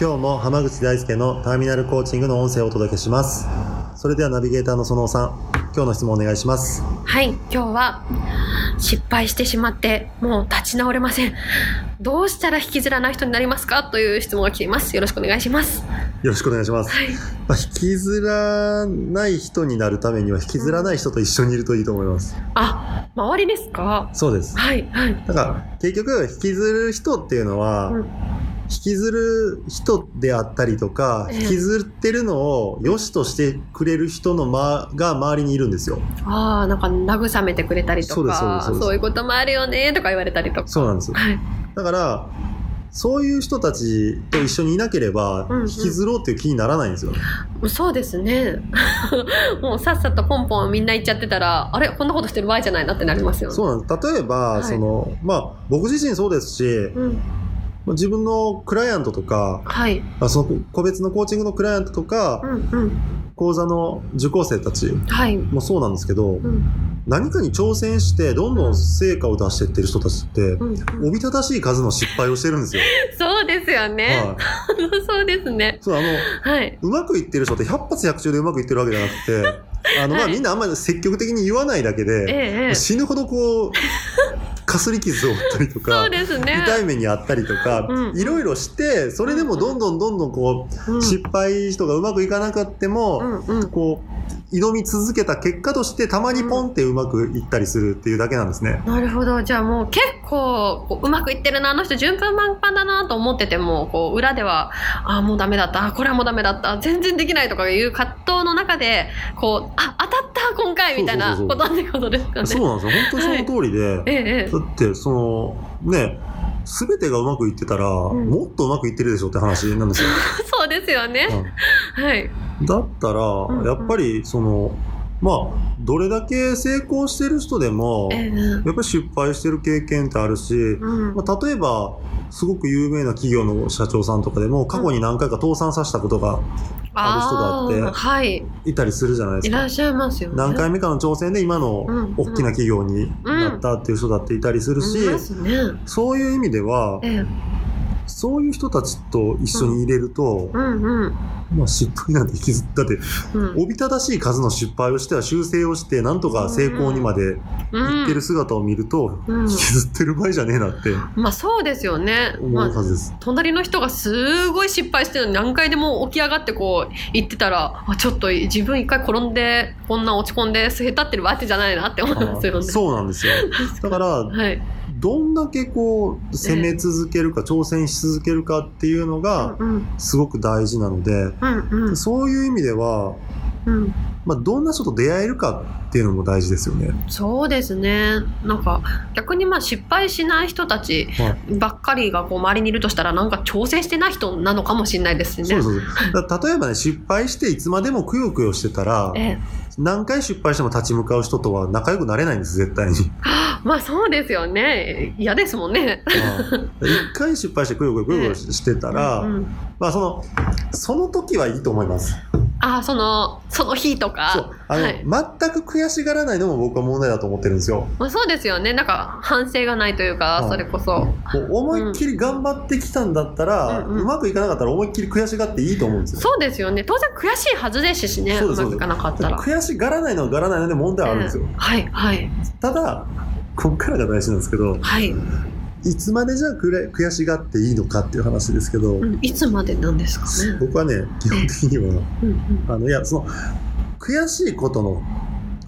今日も浜口大輔のターミナルコーチングの音声をお届けします。それではナビゲーターの園尾さん今日の質問お願いします。はい今日は失敗してしまってもう立ち直れません。どうしたら引きずらない人になりますかという質問が来ています。よろしくお願いします。よろしくお願いします、はい。まあ、引きずらない人になるためには引きずらない人と一緒にいるといいと思います、あ周りですか？そうです。はいはい。だから結局引きずる人っていうのは、うん引きずる人であったりとか、ええ。引きずってるのを良しとしてくれる人の、ま、が周りにいるんですよ。ああなんか慰めてくれたりとかすそういうこともあるよねとか言われたりとか。そうなんですはい。だからそういう人たちと一緒にいなければ、うんうん。引きずろうっていう気にならないんですよ。そうですね。もうさっさとポンポンみんな言っちゃってたらあれ？こんなことしてる場合じゃないなってなりますよね。そうなんです。例えば、はい。その、まあ、僕自身そうですし、うん自分のクライアントとか、はい。あその個別のコーチングのクライアントとか、うんうん。講座の受講生たちはい。もそうなんですけど、うん。何かに挑戦してどんどん成果を出していってる人たちって、うんうん。おびただしい数の失敗をしてるんですよ。そうですよね、はい。そうですね。そう、あの、はい。うまくいってる人って100発100中でうまくいってるわけじゃなくて、あの、まあ、はい。みんなあんまり積極的に言わないだけで、ええええ。死ぬほどこう、かすり傷を負ったりとそかう、ですね。痛い目にあったりとかう、んいろいろして、それでもどんどんどんどんこう、うん失敗人がうまくいかなかっても、うんうん。こう、挑み続けた結果として、たまにポンってうまくいったりするっていうだけなんですね。なるほど。じゃあもう結構こううまくいってるな、あの人順風満帆だなと思ってても、こう裏では、ああ、もうダメだった、あこれはもうダメだった、全然できないとかいう葛藤の中で、こう、あ、今回みたいなことってことですかね。そうなんですよ。本当にその通りで、ええええだって、その、ね、すべてがうまくいってたら、んもっとうまくいってるでしょって話なんですよ。そうですよね。はい。だったら、んやっぱり、その、まあ、どれだけ成功してる人でも、ええやっぱり失敗してる経験ってあるし、うん。まあ、例えば、すごく有名な企業の社長さんとかでも、過去に何回か倒産させたことがある人があってーはい。いたりするじゃないですか。いらっしゃいますよね。何回目かの挑戦で今のうん大きな企業になったっていう人だっていたりするし、いますね。そういう意味では、ええそういう人たちと一緒に入れると、うんうん。まあ失敗なんて引きずだって、うんおびただしい数の失敗をしては修正をして、なんとか成功にまで行ってる姿を見ると、うん引きずってる場合じゃねえなってまあそうですよね。思まあうはずです。隣の人がすごい失敗してるのに何回でも起き上がってこう言ってたらあちょっと自分一回転んでこんな落ち込んでへたってるわけじゃないなって思いますよね。そうなんですよ。だから、はい。どんだけこう、攻め続けるか、挑戦し続けるかっていうのが、うんすごく大事なので、そういう意味では、うん。まあ、どんな人と出会えるかっていうのも大事ですよね。そうですね。なんか逆にまあ失敗しない人たちはいばっかりがこう周りにいるとしたらなんか挑戦してない人なのかもしれないですね。そうそうそう。例えばね、失敗していつまでもくよくよしてたら、ええ、何回失敗しても立ち向かう人とは仲良くなれないんです、絶対に。まあそうですよね。嫌ですもんね。はい一回失敗してくよくよくよしてたら、うんうんまあその、その時はいいと思います。あそのその日とそうか。。あの、はい全く悔しがらないのも僕は問題だと思ってるんですよ。まあ、そうですよね。なんか反省がないというか、はいそれこそ。思いっきり頑張ってきたんだったら、うんうんうまくいかなかったら思いっきり悔しがっていいと思うんですよ。そうですよね。当然悔しいはずですしね。そうまくいかなかったら。悔しがらないのはがらないので問題はあるんですよ。ええはい、はい、ただ、こっからが大事なんですけど、はい。いつまでじゃあくれ悔しがっていいのかっていう話ですけど、うんいつまでなんですかね？僕はね、基本的には、うんうんあの、いや、その、悔しいことの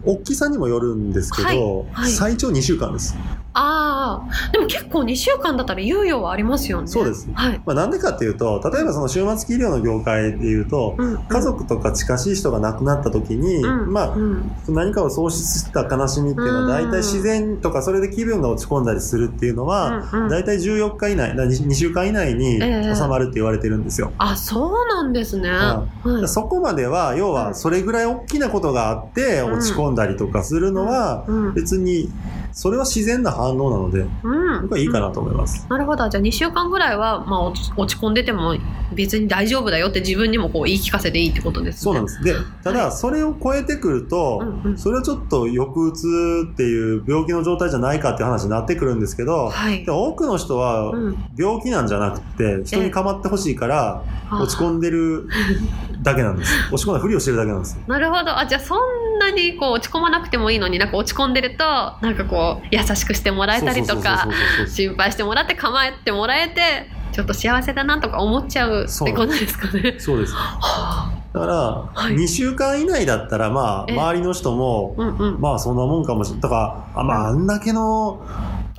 大きさにもよるんですけど、はいはい最長2週間です。ああでも結構2週間だったら猶予はありますよね。そうですはい、まあ、なんでかっていうと例えばその終末期医療の業界でいうとうんうん。家族とか近しい人が亡くなった時に、うんまあうん。何かを喪失した悲しみっていうのはうん。大体自然とかそれで気分が落ち込んだりするっていうのはうんうん。大体14日以内2週間以内にええ。収まるって言われてるんですよ。あそうなんですね、ははい。そこまでは要はそれぐらい大きなことがあってうん。落ち込んだりとかするのはうん。別にそれは自然な反応なのでうん。僕はいいかなと思います。なるほど。じゃあ2週間ぐらいは、まあ、落ち込んでても別に大丈夫だよって自分にもこう言い聞かせていいってことですね。そうなんです。で、ただそれを超えてくるとうんうん。それはちょっと抑うつっていう病気の状態じゃないかっていう話になってくるんですけどはい。で、多くの人はうん、病気なんじゃなくて人に構ってほしいから落ち込んんでる だけなんです。落ち込んだふりをしてるだけなんです。なるほどあじゃあそんなにこう落ち込まなくてもいいのになんか落ち込んでるとなんかこう優しくしてもらえたりとか心配してもらって構えてもらえてちょっと幸せだなとか思っちゃうってことですかね。そうです。はだから、い2週間以内だったら、まあ、え周りの人も、まあ、そんなもんかもしれない。だから、あまあ、あんだけの、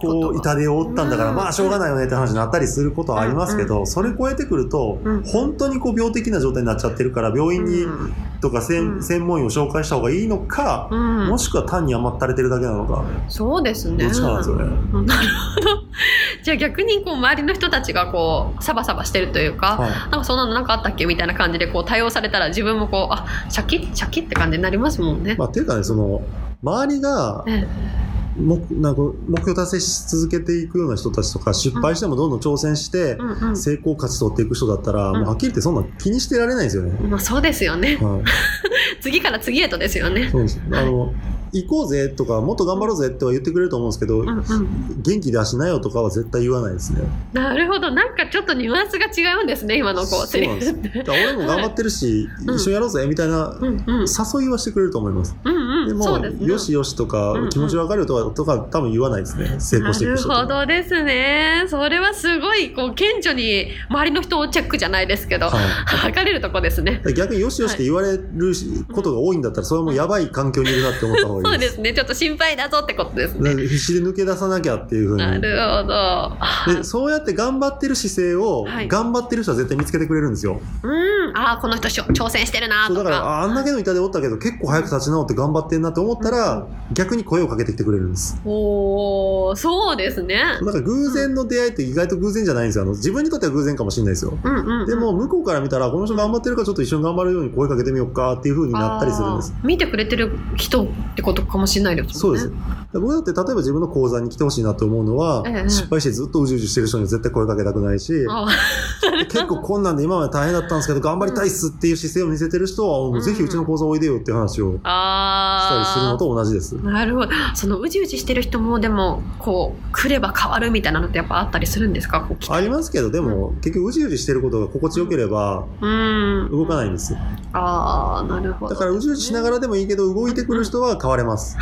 こう、痛手を負ったんだから、うんまあ、しょうがないよねって話になったりすることはありますけうど、それ超えてくるとうん、本当にこう、病的な状態になっちゃってるから、病院に、うんとか専、うん専門医を紹介した方がいいのか、うんもしくは単に甘ったれてるだけなのか、そうですね。どっちかなんですよね。うんなるほど。じゃあ逆にこう周りの人たちがこうサバサバしてるというか、はいなんかそんなのなんかあったっけみたいな感じでこう対応されたら自分もこうあシャキッシャキッって感じになりますもんね。まあ、っていうかね、その、周りが、え目なんか目標達成し続けていくような人たちとか失敗してもどんどん挑戦して成功を勝ち取っていく人だったら、んもうはっきり言ってそんな気にしてられないんですよね。まあそうですよね。はい、次から次へとですよね。そうですあの行こうぜとかもっと頑張ろうぜっては言ってくれると思うんですけど、うんうん。元気出しなよとかは絶対言わないですね。なるほど。なんかちょっとニュアンスが違うんですね。今のこうそうなんです 俺も頑張ってるし、うん一緒にやろうぜみたいなうんうん誘いはしてくれると思います。うんうん。でも。よしよしとか、うんうん気持ちわかるとかとか多分言わないですね。成功していくなるほどですね。それはすごいこう顕著に周りの人をチェックじゃないですけど、はい測れるとこですね。逆によしよしって言われることが多いんだったら、それはもうやばい環境にいるなって思った方がいいで。そうですすね。ちょっと心配だぞってことですね。で必死で抜け出さなきゃっていうふうに。なるほど。あでそうやって頑張ってる姿勢を、はい頑張ってる人は絶対見つけてくれるんですよ。うん。ああ、この人しょ挑戦してるなとそうだから、か。ああんだけの痛でおったけど、結構早く立ち直って頑張ってんなって思ったら、逆に声をかけてきてくれるんです。おー、そうですね。だから偶然の出会いって意外と偶然じゃないんですよ。あの自分にとっては偶然かもしれないですよ。うんうんうん。でも、向こうから見たら、この人頑張ってるからちょっと一緒に頑張るように声かけてみようかっていう風になったりするんです。見てくれてる人ってことかもしれないですそうですもんね。。僕だって例えば自分の講座に来てほしいなと思うのは、ええ失敗してずっとうじうじしてる人には絶対声かけたくないし、あ結構困難で今まで大変だったんですけど頑張りたいっすっていう姿勢を見せてる人は、もうぜひうちの講座おいでよっていう話をしたりするあのと同じです。なるほど。そのうじうじしてる人もでもこう来れば変わるみたいなのってやっぱあったりするんですか？ありますけど、でも、結局うじうじしてることが心地よければうん。動かないんです。ああなるほど。だからうじうじしながらでもいいけど動いてくる人は変われます。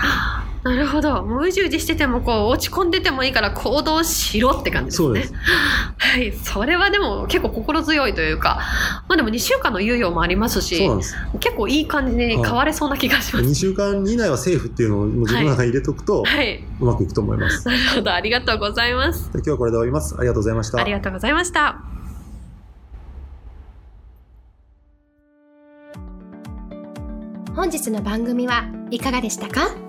なるほど。もううじうじしててもこう落ち込んでてもいいから行動しろって感じですね。そうです。はい。それはでも結構心強いというか、まあでも2週間の猶予もありますし、す。結構いい感じに変われそうな気がします。2週間以内はセーフっていうのをもう自分の中に入れとくと、はい。うまくいくと思います。なるほど。ありがとうございます。で今日はこれで終わります。ありがとうございましたあり。がとうございました。本日の番組はいかがでしたか？